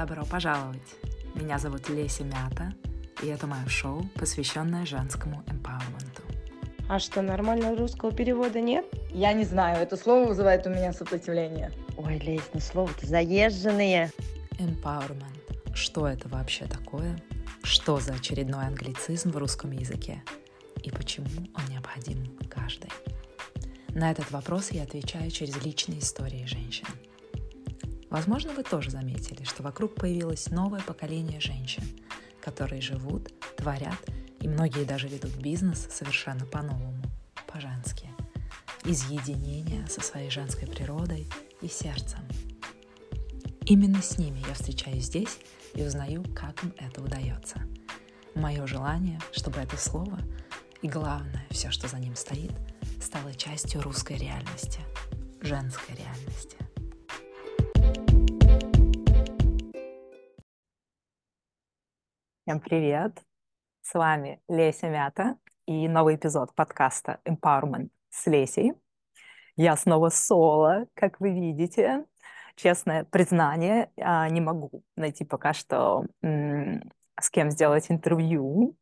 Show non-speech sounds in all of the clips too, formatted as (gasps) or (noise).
Добро пожаловать! Меня зовут Леся Мята, и это мое шоу, посвященное женскому эмпауэрменту. А что, нормального русского перевода нет? Я не знаю, это слово вызывает у меня сопротивление. Ой, Лесь, ну слово-то заезженные. Empowerment. Что это вообще такое? Что за очередной англицизм в русском языке? И почему он необходим каждой? На этот вопрос я отвечаю через личные истории женщин. Возможно, вы тоже заметили, что вокруг появилось новое поколение женщин, которые живут, творят и многие даже ведут бизнес совершенно по-новому, по-женски, из единения со своей женской природой и сердцем. Именно с ними я встречаюсь здесь и узнаю, как им это удается. Мое желание, чтобы это слово и главное, все, что за ним стоит, стало частью русской реальности, женской реальности. Всем привет! С вами Леся Мята и новый эпизод подкаста Empowerment с Лесей. Я снова соло, как вы видите. Честное признание, а, не могу найти пока что с кем сделать интервью.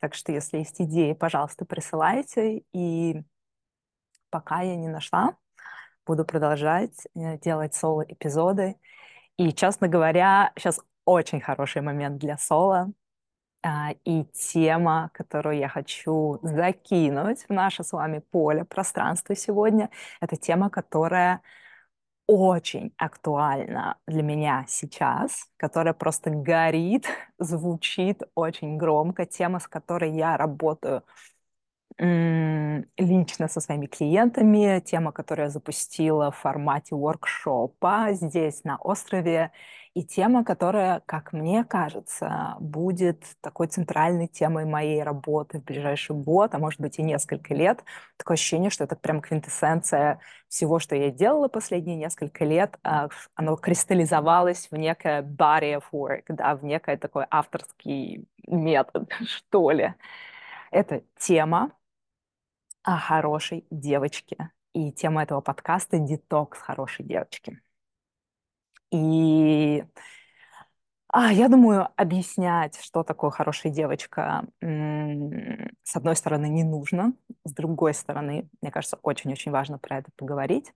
Так что, если есть идеи, пожалуйста, присылайте. И пока я не нашла, буду продолжать э, делать соло-эпизоды. И, честно говоря, сейчас очень хороший момент для соло, и тема, которую я хочу закинуть в наше с вами поле, пространство сегодня, это тема, которая очень актуальна для меня сейчас, которая просто горит, (laughs) звучит очень громко, тема, с которой я работаю лично со своими клиентами, тема, которую я запустила в формате воркшопа здесь на острове, и тема, которая, как мне кажется, будет такой центральной темой моей работы в ближайший год, а может быть и несколько лет. Такое ощущение, что это прям квинтэссенция всего, что я делала последние несколько лет, а, оно кристаллизовалось в некое body of work, да, в некое такой авторский метод, (laughs) что ли. Это тема о хорошей девочке. И тема этого подкаста — детокс хорошей девочки. И а, я думаю, объяснять, что такое хорошая девочка, с одной стороны, не нужно, с другой стороны, мне кажется, очень-очень важно про это поговорить.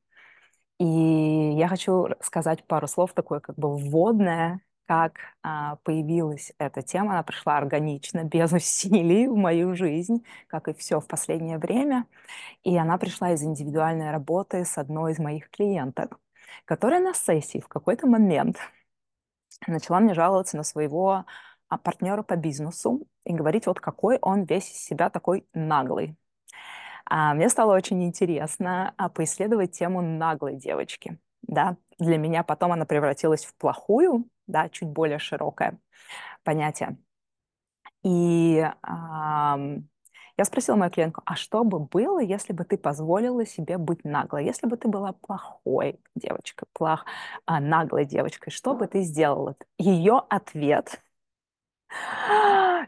И я хочу сказать пару слов такое как бы вводное, как а, появилась эта тема. Она пришла органично, без (laughs) усилий в мою жизнь, как и все в последнее время. И она пришла из индивидуальной работы с одной из моих клиенток которая на сессии в какой-то момент начала мне жаловаться на своего а, партнера по бизнесу и говорить, вот какой он весь из себя такой наглый. А мне стало очень интересно а, поисследовать тему наглой девочки. Да? Для меня потом она превратилась в плохую, да, чуть более широкое понятие. И я спросила мою клиентку, а что бы было, если бы ты позволила себе быть наглой? Если бы ты была плохой девочкой, плох, а, наглой девочкой, что бы ты сделала? Ее ответ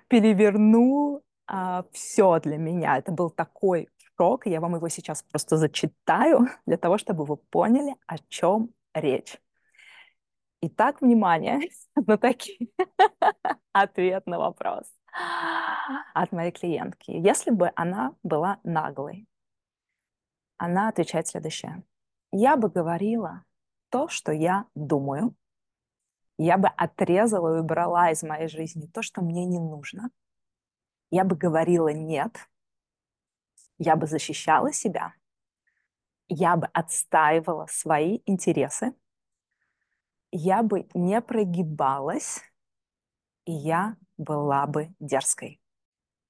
перевернул а, все для меня. Это был такой шок, я вам его сейчас просто зачитаю для того, чтобы вы поняли, о чем речь. Итак, внимание, (laughs) на такие ответ на вопрос (gasps) от моей клиентки. Если бы она была наглой, она отвечает следующее. Я бы говорила то, что я думаю. Я бы отрезала и убрала из моей жизни то, что мне не нужно. Я бы говорила «нет». Я бы защищала себя. Я бы отстаивала свои интересы. Я бы не прогибалась. И я была бы дерзкой.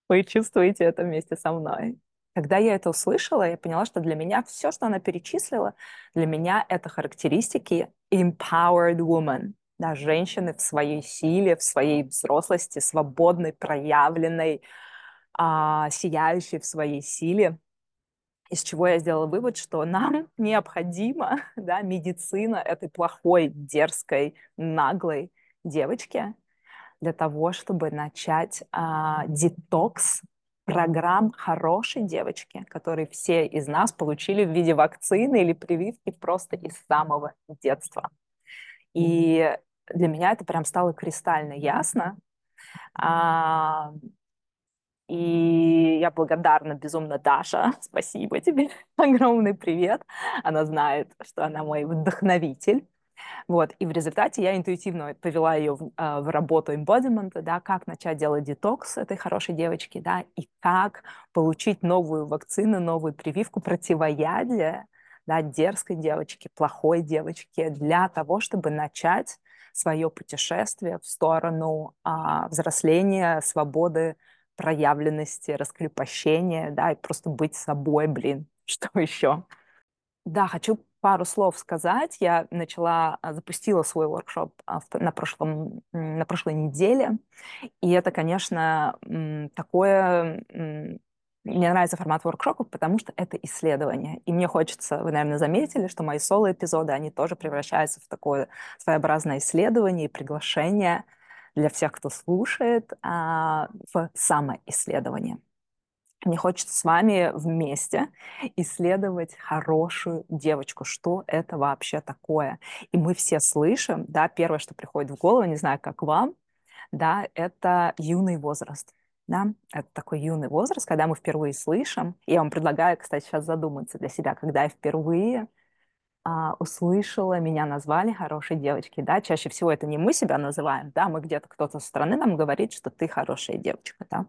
Вы чувствуете это вместе со мной. Когда я это услышала, я поняла, что для меня все, что она перечислила, для меня это характеристики empowered woman, да, женщины в своей силе, в своей взрослости, свободной, проявленной, а, сияющей в своей силе. Из чего я сделала вывод, что нам (laughs) необходима да, медицина этой плохой, дерзкой, наглой девочки, для того, чтобы начать а, детокс программ хорошей девочки, которые все из нас получили в виде вакцины или прививки просто из самого детства. И для меня это прям стало кристально ясно. А, и я благодарна безумно Даша. (laughs) Спасибо тебе. (laughs) Огромный привет. Она знает, что она мой вдохновитель. Вот. И в результате я интуитивно повела ее в, а, в работу embodiment, да, как начать делать детокс этой хорошей девочки, да, и как получить новую вакцину, новую прививку противоядия, да, дерзкой девочки, плохой девочки, для того, чтобы начать свое путешествие в сторону а, взросления, свободы, проявленности, раскрепощения, да, и просто быть собой, блин, (laughs) что еще? Да, хочу пару слов сказать. Я начала, а, запустила свой воркшоп а, на, прошлом, на прошлой неделе, и это, конечно, такое мне нравится формат воркшопов, потому что это исследование. И мне хочется, вы, наверное, заметили, что мои соло-эпизоды, они тоже превращаются в такое своеобразное исследование и приглашение для всех, кто слушает, а, в самоисследование. Мне хочется с вами вместе исследовать хорошую девочку, что это вообще такое. И мы все слышим, да, первое, что приходит в голову, не знаю, как вам, да, это юный возраст да, это такой юный возраст, когда мы впервые слышим. Я вам предлагаю, кстати, сейчас задуматься для себя, когда я впервые а, услышала, меня назвали хорошей девочкой, да, чаще всего это не мы себя называем, да, мы где-то кто-то со стороны нам говорит, что ты хорошая девочка, да.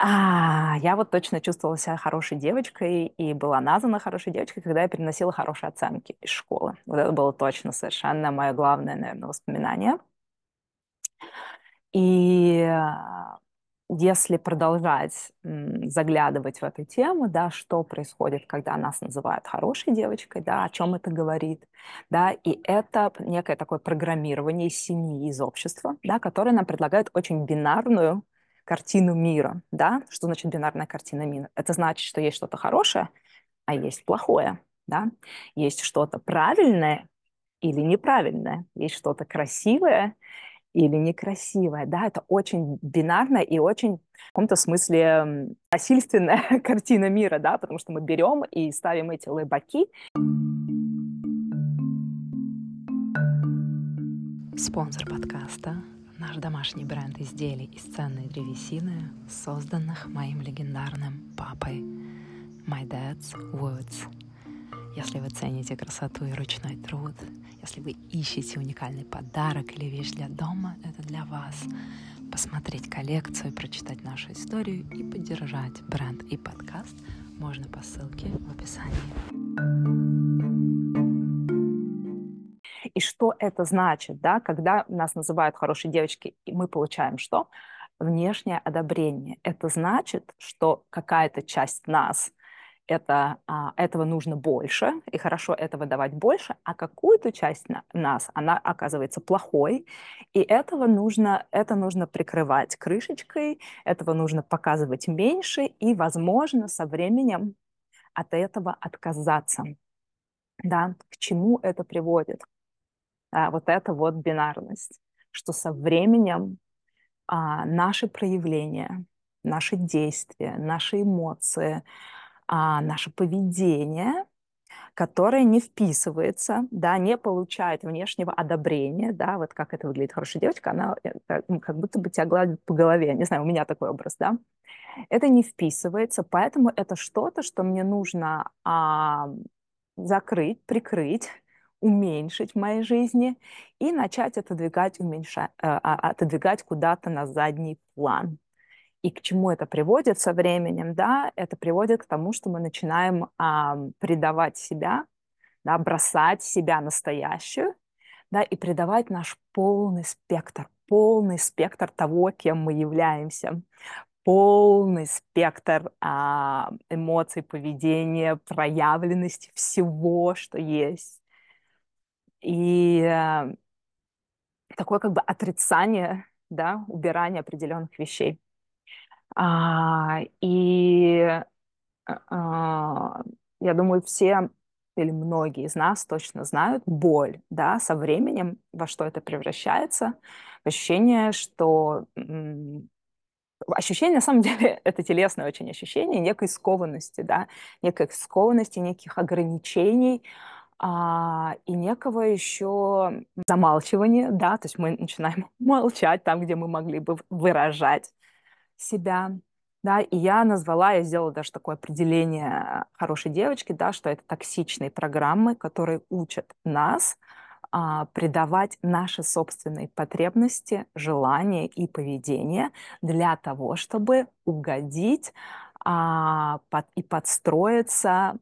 А, я вот точно чувствовала себя хорошей девочкой и была названа хорошей девочкой, когда я переносила хорошие оценки из школы. Вот это было точно совершенно мое главное, наверное, воспоминание. И а, если продолжать заглядывать в эту тему, да, что происходит, когда нас называют хорошей девочкой, да, о чем это говорит, да, и это некое такое программирование из семьи, из общества, да, которое нам предлагает очень бинарную картину мира, да, что значит бинарная картина мира? Это значит, что есть что-то хорошее, а есть плохое, да, есть что-то правильное или неправильное, есть что-то красивое или некрасивая. Да, это очень бинарная и очень в каком-то смысле насильственная (laughs) картина мира, да, потому что мы берем и ставим эти лыбаки. Спонсор подкаста – наш домашний бренд изделий из ценной древесины, созданных моим легендарным папой My Dad's Woods – если вы цените красоту и ручной труд, если вы ищете уникальный подарок или вещь для дома, это для вас. Посмотреть коллекцию, прочитать нашу историю и поддержать бренд и подкаст можно по ссылке в описании. Что это значит, да, когда нас называют хорошей девочкой, и мы получаем что? Внешнее одобрение. Это значит, что какая-то часть нас – это, а, этого нужно больше, и хорошо этого давать больше, а какую-то часть на, нас, она оказывается плохой, и этого нужно, это нужно прикрывать крышечкой, этого нужно показывать меньше, и, возможно, со временем от этого отказаться. Да, к чему это приводит? А, вот эта вот бинарность, что со временем а, наши проявления, наши действия, наши эмоции, а, наше поведение, которое не вписывается, да, не получает внешнего одобрения, да, вот как это выглядит хорошая девочка, она э, ну, как будто бы тебя гладит по голове, не знаю, у меня такой образ, да, это не вписывается, поэтому это что-то, что мне нужно а, закрыть, прикрыть, уменьшить в моей жизни и начать отодвигать, уменьшать, а, а, отодвигать куда-то на задний план. И к чему это приводит со временем, да, это приводит к тому, что мы начинаем а, предавать себя, да, бросать себя настоящую, да, и предавать наш полный спектр, полный спектр того, кем мы являемся, полный спектр а, эмоций, поведения, проявленности всего, что есть. И а, такое как бы отрицание, да, убирание определенных вещей. А, и а, я думаю, все или многие из нас точно знают боль, да, со временем, во что это превращается, ощущение, что ощущение, на самом (laughs) деле, это телесное очень ощущение некой скованности, да, некой скованности, неких ограничений, а, и некого еще замалчивания, да, то есть мы начинаем (laughs) молчать там, где мы могли бы выражать себя, да, и я назвала, я сделала даже такое определение хорошей девочки, да, что это токсичные программы, которые учат нас а, придавать наши собственные потребности, желания и поведение для того, чтобы угодить а, под, и подстроиться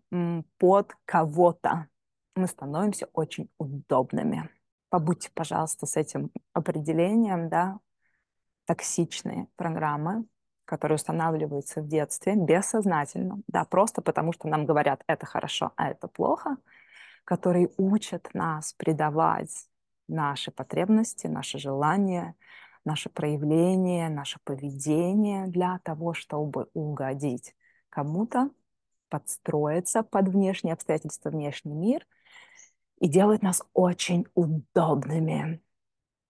под кого-то. Мы становимся очень удобными. Побудьте, пожалуйста, с этим определением, да, токсичные программы, которые устанавливаются в детстве бессознательно, да, просто потому что нам говорят, это хорошо, а это плохо – которые учат нас предавать наши потребности, наши желания, наше проявление, наше поведение для того, чтобы угодить кому-то, подстроиться под внешние обстоятельства, внешний мир и делать нас очень удобными.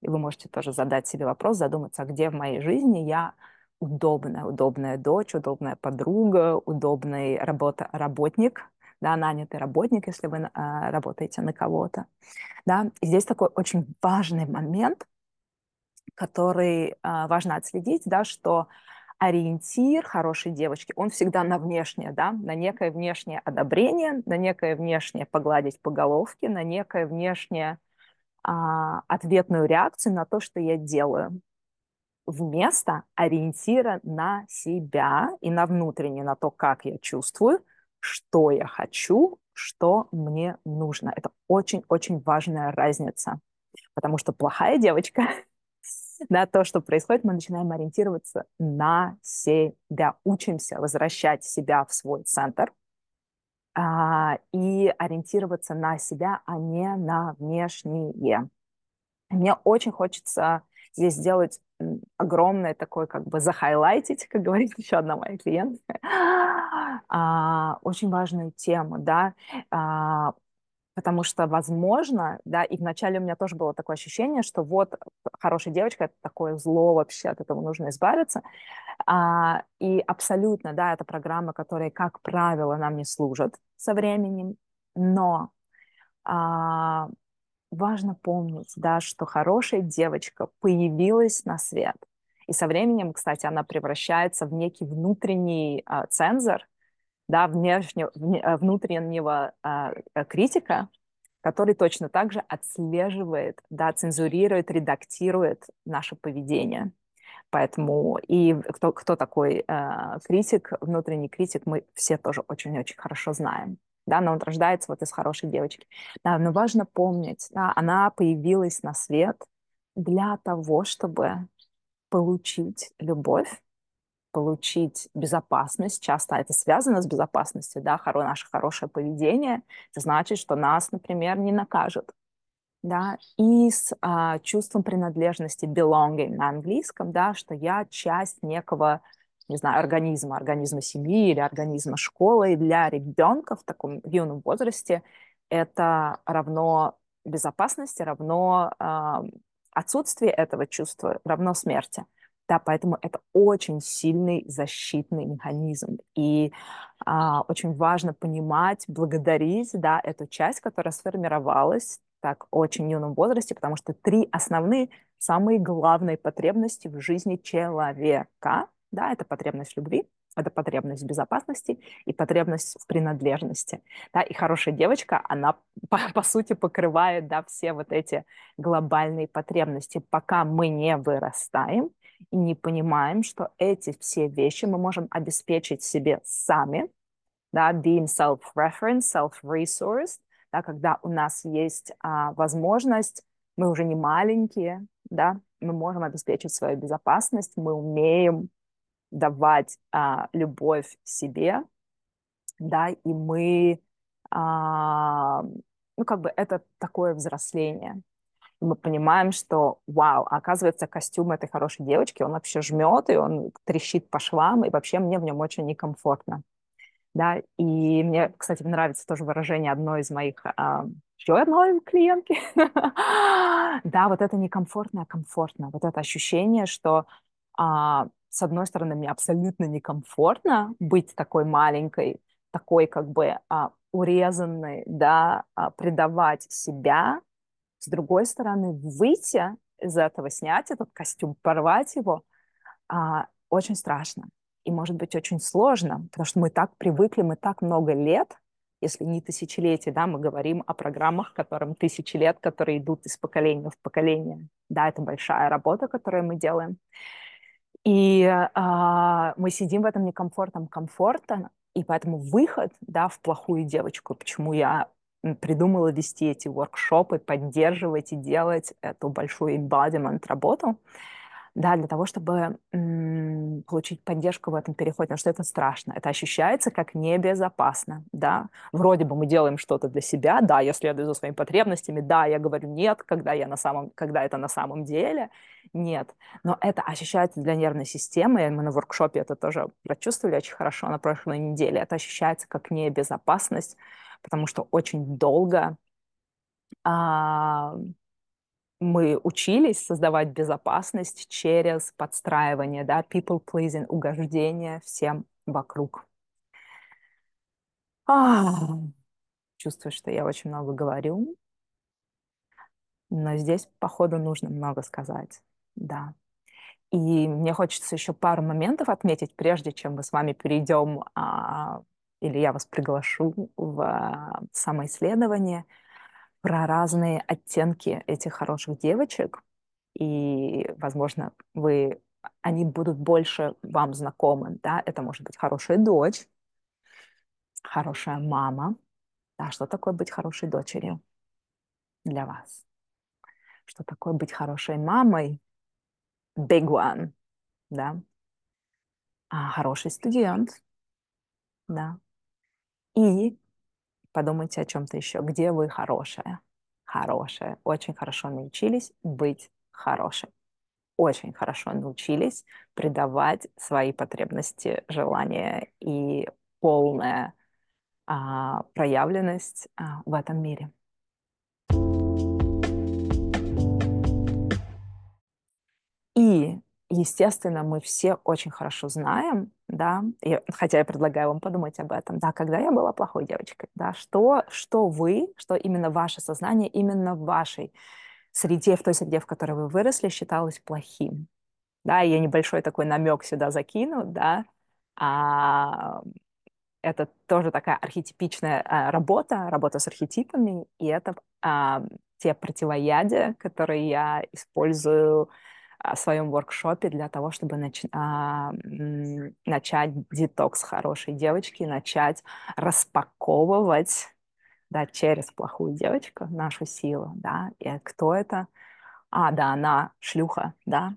И вы можете тоже задать себе вопрос, задуматься, а где в моей жизни я удобная, удобная дочь, удобная подруга, удобный работа, работник, да, нанятый работник, если вы а, работаете на кого-то. Да. И здесь такой очень важный момент, который а, важно отследить, да, что ориентир хорошей девочки, он всегда на внешнее, да, на некое внешнее одобрение, на некое внешнее погладить по головке, на некое внешнее а, ответную реакцию на то, что я делаю вместо ориентира на себя и на внутреннее, на то, как я чувствую, что я хочу, что мне нужно. Это очень-очень важная разница, потому что плохая девочка, да, то, что происходит, мы начинаем ориентироваться на себя, учимся возвращать себя в свой центр а, и ориентироваться на себя, а не на внешнее. Мне очень хочется здесь сделать огромное такое, как бы захайлайтить, как говорит (laughs) еще одна моя клиентка, а, очень важную тему, да, а, потому что, возможно, да, и вначале у меня тоже было такое ощущение, что вот хорошая девочка — это такое зло вообще, от этого нужно избавиться, а, и абсолютно, да, это программы, которые, как правило, нам не служат со временем, но а, важно помнить, да, что хорошая девочка появилась на свет. И со временем, кстати, она превращается в некий внутренний а, цензор, да, внешне, вне, э, внутреннего а, э, критика, который точно так же отслеживает, да, цензурирует, редактирует наше поведение. Поэтому и кто, кто такой э, критик, внутренний критик, мы все тоже очень-очень хорошо знаем да, но он рождается вот из хорошей девочки. Да, но важно помнить, да, она появилась на свет для того, чтобы получить любовь, получить безопасность. Часто это связано с безопасностью, да, хоро, наше хорошее поведение. Это значит, что нас, например, не накажут. Да, и с а, чувством принадлежности, belonging на английском, да, что я часть некого не знаю, организма, организма семьи или организма школы. И для ребенка в таком юном возрасте это равно безопасности, равно э, отсутствие этого чувства, равно смерти. Да, поэтому это очень сильный защитный механизм. И а, очень важно понимать, благодарить да, эту часть, которая сформировалась так очень юном возрасте, потому что три основные, самые главные потребности в жизни человека да, это потребность любви, это потребность в безопасности и потребность в принадлежности. Да, и хорошая девочка, она, (laughs) по, по сути, покрывает да, все вот эти глобальные потребности, пока мы не вырастаем и не понимаем, что эти все вещи мы можем обеспечить себе сами, да, being self-reference, self-resource, да, когда у нас есть а, возможность, мы уже не маленькие, да, мы можем обеспечить свою безопасность, мы умеем давать а, любовь себе, да, и мы, а, ну, как бы это такое взросление. И мы понимаем, что, вау, оказывается, костюм этой хорошей девочки, он вообще жмет, и он трещит по швам, и вообще мне в нем очень некомфортно. Да, и мне, кстати, нравится тоже выражение одной из моих а, еще одной клиентки. (laughs) да, вот это некомфортно, а комфортно. Вот это ощущение, что а, с одной стороны, мне абсолютно некомфортно быть такой маленькой, такой как бы а, урезанный, да, а, предавать себя, с другой стороны, выйти из этого, снять этот костюм, порвать его, а, очень страшно. И может быть очень сложно, потому что мы так привыкли, мы так много лет, если не тысячелетия, да, мы говорим о программах, которым тысячи лет, которые идут из поколения в поколение. Да, это большая работа, которую мы делаем. И а, мы сидим в этом некомфортном комфорте, и поэтому выход, да, в плохую девочку, почему я придумала вести эти воркшопы, поддерживать и делать эту большую embodiment работу, да, для того, чтобы м- получить поддержку в этом переходе, потому что это страшно, это ощущается как небезопасно, да. Вроде бы мы делаем что-то для себя, да, я следую за своими потребностями, да, я говорю нет, когда я на самом, когда это на самом деле, нет. Но это ощущается для нервной системы, мы на воркшопе это тоже прочувствовали очень хорошо на прошлой неделе, это ощущается как небезопасность, потому что очень долго а, мы учились создавать безопасность через подстраивание, да, people pleasing, угождение всем вокруг. А, чувствую, что я очень много говорю, но здесь, походу, нужно много сказать, да. И мне хочется еще пару моментов отметить, прежде чем мы с вами перейдем, а, или я вас приглашу в а, самоисследование – про разные оттенки этих хороших девочек, и, возможно, вы, они будут больше вам знакомы, да, это может быть хорошая дочь, хорошая мама, да, что такое быть хорошей дочерью для вас? Что такое быть хорошей мамой? Big one, да. А хороший студент, да. И подумайте о чем-то еще. Где вы хорошая? Хорошая. Очень хорошо научились быть хорошей. Очень хорошо научились придавать свои потребности, желания и полная а, проявленность а, в этом мире. И естественно, мы все очень хорошо знаем, да, и, хотя я предлагаю вам подумать об этом, да, когда я была плохой девочкой, да, что, что вы, что именно ваше сознание, именно в вашей среде, в той среде, в которой вы выросли, считалось плохим. Да, я небольшой такой намек сюда закину, да, а, это тоже такая архетипичная а, работа, работа с архетипами, и это а, те противоядия, которые я использую в своем воркшопе для того, чтобы нач... а, начать детокс хорошей девочки, начать распаковывать да, через плохую девочку нашу силу, да, и кто это? А, да, она шлюха, да,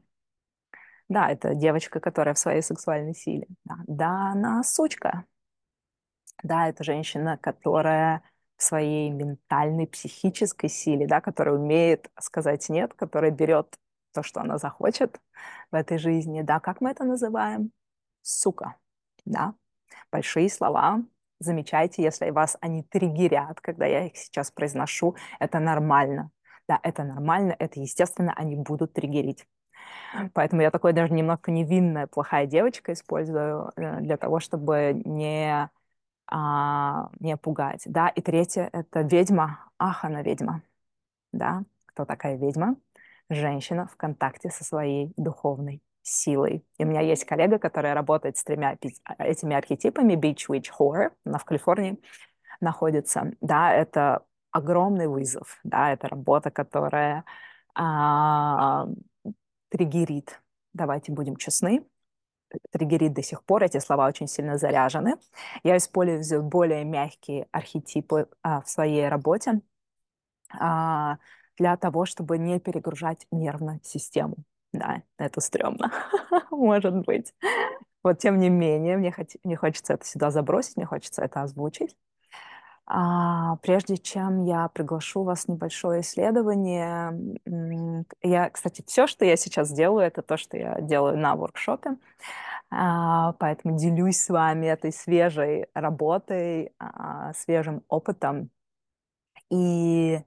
да, это девочка, которая в своей сексуальной силе, да, да она сучка, да, это женщина, которая в своей ментальной, психической силе, да, которая умеет сказать нет, которая берет то, что она захочет в этой жизни, да, как мы это называем? Сука, да. Большие слова, замечайте, если вас они триггерят, когда я их сейчас произношу, это нормально. Да, это нормально, это естественно, они будут триггерить. Поэтому я такой даже немного невинная, плохая девочка использую э, для того, чтобы не, а, не пугать. Да, и третье — это ведьма. Ах, она ведьма. Да, кто такая ведьма? Женщина в контакте со своей духовной силой. И у меня есть коллега, которая работает с тремя этими архетипами, Beach Witch Horror, она в Калифорнии находится. Да, это огромный вызов, да, это работа, которая а, триггерит, давайте будем честны, триггерит до сих пор, эти слова очень сильно заряжены. Я использую более мягкие архетипы а, в своей работе, а, для того, чтобы не перегружать нервную систему. Да, это стрёмно, (laughs) может быть. Вот тем не менее, мне, хот... мне хочется это сюда забросить, мне хочется это озвучить. А, прежде чем я приглашу вас в небольшое исследование, я, кстати, все, что я сейчас делаю, это то, что я делаю на воркшопе, а, поэтому делюсь с вами этой свежей работой, а, свежим опытом. И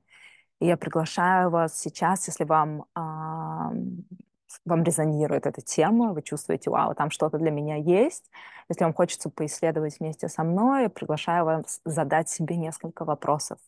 и я приглашаю вас сейчас, если вам, вам резонирует эта тема, вы чувствуете, вау, там что-то для меня есть. Если вам хочется поисследовать вместе со мной, я приглашаю вас задать себе несколько вопросов.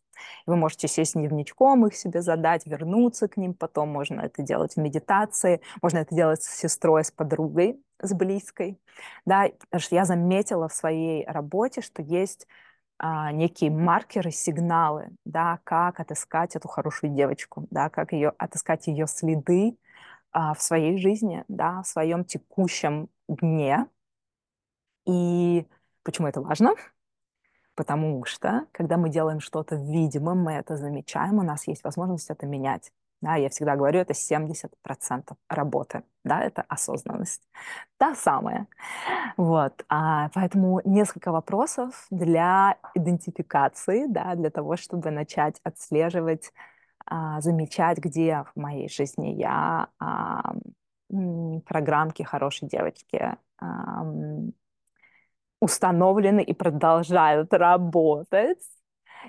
Вы можете сесть дневничком, их себе задать, вернуться к ним потом. Можно это делать в медитации, можно это делать с сестрой, с подругой, с близкой. Да, я заметила в своей работе, что есть а, некие маркеры, сигналы, да, как отыскать эту хорошую девочку, да, как ее, отыскать ее следы а, в своей жизни, да, в своем текущем дне. И почему это важно? Потому что, когда мы делаем что-то видимым, мы это замечаем, у нас есть возможность это менять. Да, я всегда говорю, это 70% работы, да, это осознанность. Та самая. Вот, а, поэтому несколько вопросов для идентификации, да, для того, чтобы начать отслеживать, а, замечать, где в моей жизни я а, программки хорошей девочки а, установлены и продолжают работать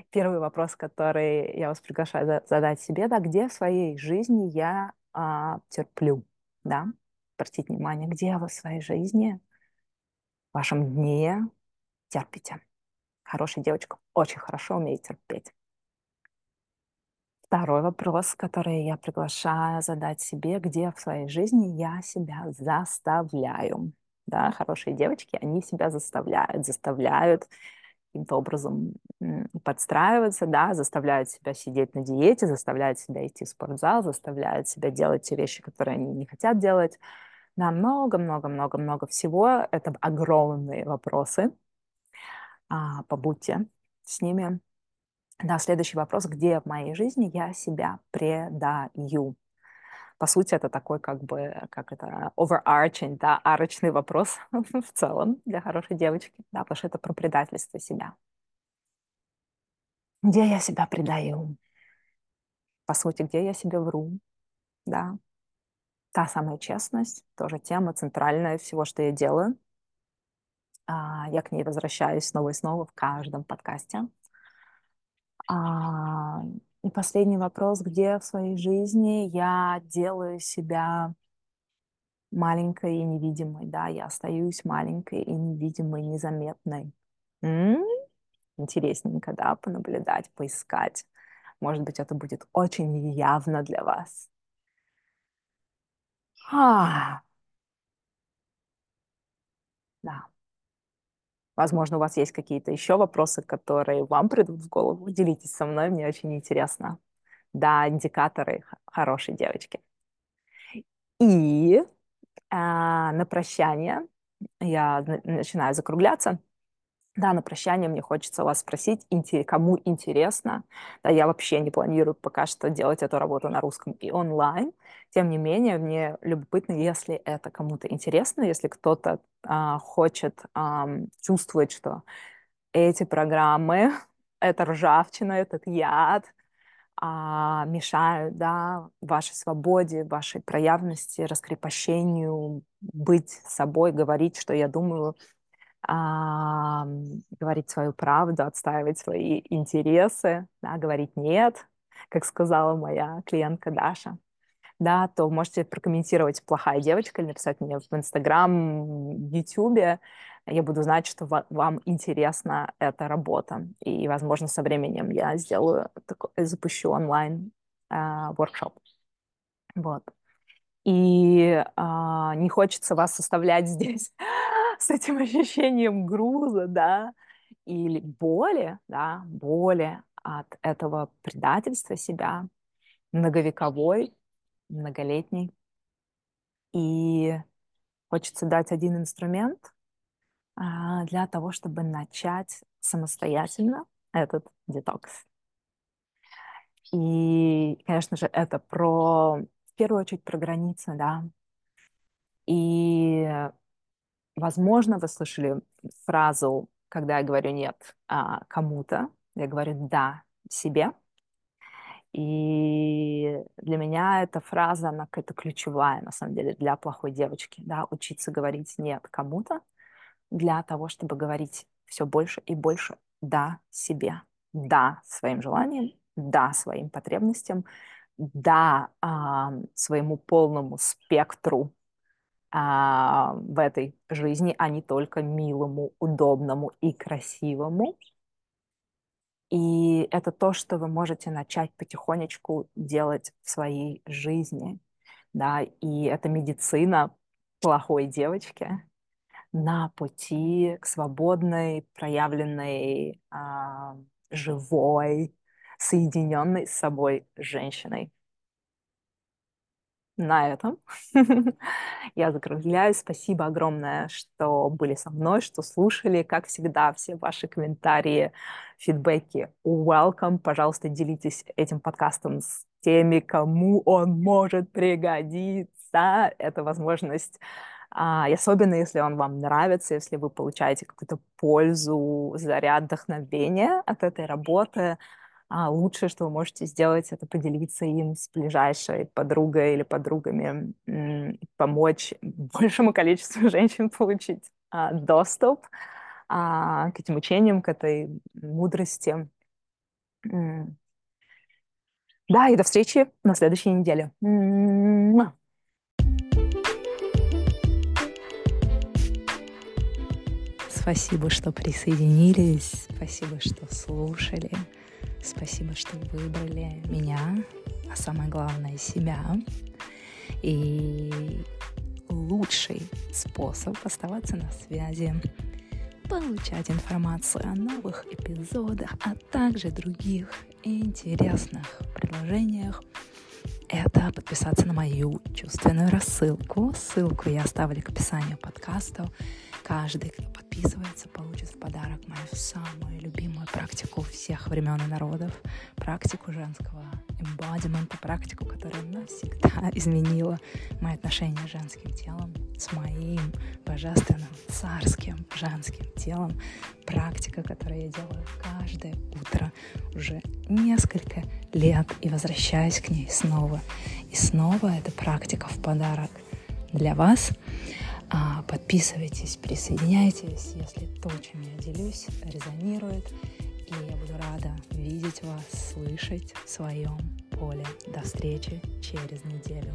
первый вопрос, который я вас приглашаю задать себе, да, где в своей жизни я а, терплю, да, обратите внимание, где вы в своей жизни, в вашем дне терпите. Хорошая девочка очень хорошо умеет терпеть. Второй вопрос, который я приглашаю задать себе, где в своей жизни я себя заставляю. Да, хорошие девочки, они себя заставляют, заставляют каким-то образом подстраиваться, да, заставляют себя сидеть на диете, заставляют себя идти в спортзал, заставляют себя делать те вещи, которые они не хотят делать. Да, много-много-много-много всего. Это огромные вопросы. А, побудьте с ними. Да, следующий вопрос. Где в моей жизни я себя предаю? По сути, это такой как бы, как это, overarching, да, арочный вопрос (laughs) в целом для хорошей девочки, да, потому что это про предательство себя. Где я себя предаю? По сути, где я себе вру, да. Та самая честность, тоже тема центральная всего, что я делаю. А, я к ней возвращаюсь снова и снова в каждом подкасте. Последний вопрос, где в своей жизни я делаю себя маленькой и невидимой, да, я остаюсь маленькой и невидимой, незаметной. М-м-м? Интересненько, да, понаблюдать, поискать. Может быть, это будет очень явно для вас. А, да. Возможно, у вас есть какие-то еще вопросы, которые вам придут в голову. Делитесь со мной, мне очень интересно. Да, индикаторы хорошей девочки. И а, на прощание я начинаю закругляться. Да, на прощание мне хочется вас спросить, кому интересно. Да, я вообще не планирую пока что делать эту работу на русском и онлайн. Тем не менее, мне любопытно, если это кому-то интересно, если кто-то а, хочет, а, чувствовать, что эти программы, (laughs) эта ржавчина, этот яд а, мешают да, вашей свободе, вашей проявности, раскрепощению, быть собой, говорить, что я думаю, а, говорить свою правду, отстаивать свои интересы, да, говорить нет, как сказала моя клиентка Даша, да, то можете прокомментировать «плохая девочка» или написать мне в Инстаграм, Ютубе. Я буду знать, что вам интересна эта работа. И, возможно, со временем я сделаю, запущу онлайн воркшоп. Вот. И а, не хочется вас составлять (laughs) здесь с этим (laughs) ощущением груза, да, или боли, да, боли от этого предательства себя, многовековой, многолетний. И хочется дать один инструмент а, для того, чтобы начать самостоятельно этот детокс. И, конечно же, это про, в первую очередь, про границы, да. И Возможно, вы слышали фразу, когда я говорю «нет» а, кому-то, я говорю «да» себе. И для меня эта фраза, она какая-то ключевая, на самом деле, для плохой девочки. Да, учиться говорить «нет» кому-то для того, чтобы говорить все больше и больше «да» себе. «Да» своим желаниям, «да» своим потребностям, да, а, своему полному спектру а, в этой жизни, а не только милому, удобному и красивому. И это то, что вы можете начать потихонечку делать в своей жизни. Да, и это медицина плохой девочки на пути к свободной, проявленной, а, живой, соединенной с собой женщиной на этом (laughs) я закругляюсь. Спасибо огромное, что были со мной, что слушали. Как всегда, все ваши комментарии, фидбэки welcome. Пожалуйста, делитесь этим подкастом с теми, кому он может пригодиться. Это возможность а, и особенно, если он вам нравится, если вы получаете какую-то пользу, заряд вдохновения от этой работы, а лучшее, что вы можете сделать, это поделиться им с ближайшей подругой или подругами, помочь большему количеству (laughs) женщин получить а, доступ а, к этим учениям, к этой мудрости. Да, и до встречи на следующей неделе. Спасибо, что присоединились. Спасибо, что слушали. Спасибо, что выбрали меня, а самое главное себя. И лучший способ оставаться на связи, получать информацию о новых эпизодах, а также других интересных предложениях это подписаться на мою чувственную рассылку. Ссылку я оставлю к описанию подкаста. Каждый, кто подписывается, получит в подарок мою самую любимую практику всех времен и народов, практику женского эмбодимента, практику, которая навсегда (laughs) изменила мои отношения с женским телом, с моим божественным, царским женским телом. Практика, которую я делаю каждое утро уже несколько лет и возвращаюсь к ней снова. И снова эта практика в подарок для вас. А, подписывайтесь, присоединяйтесь, если то, чем я делюсь, резонирует. И я буду рада видеть вас, слышать в своем поле. До встречи через неделю.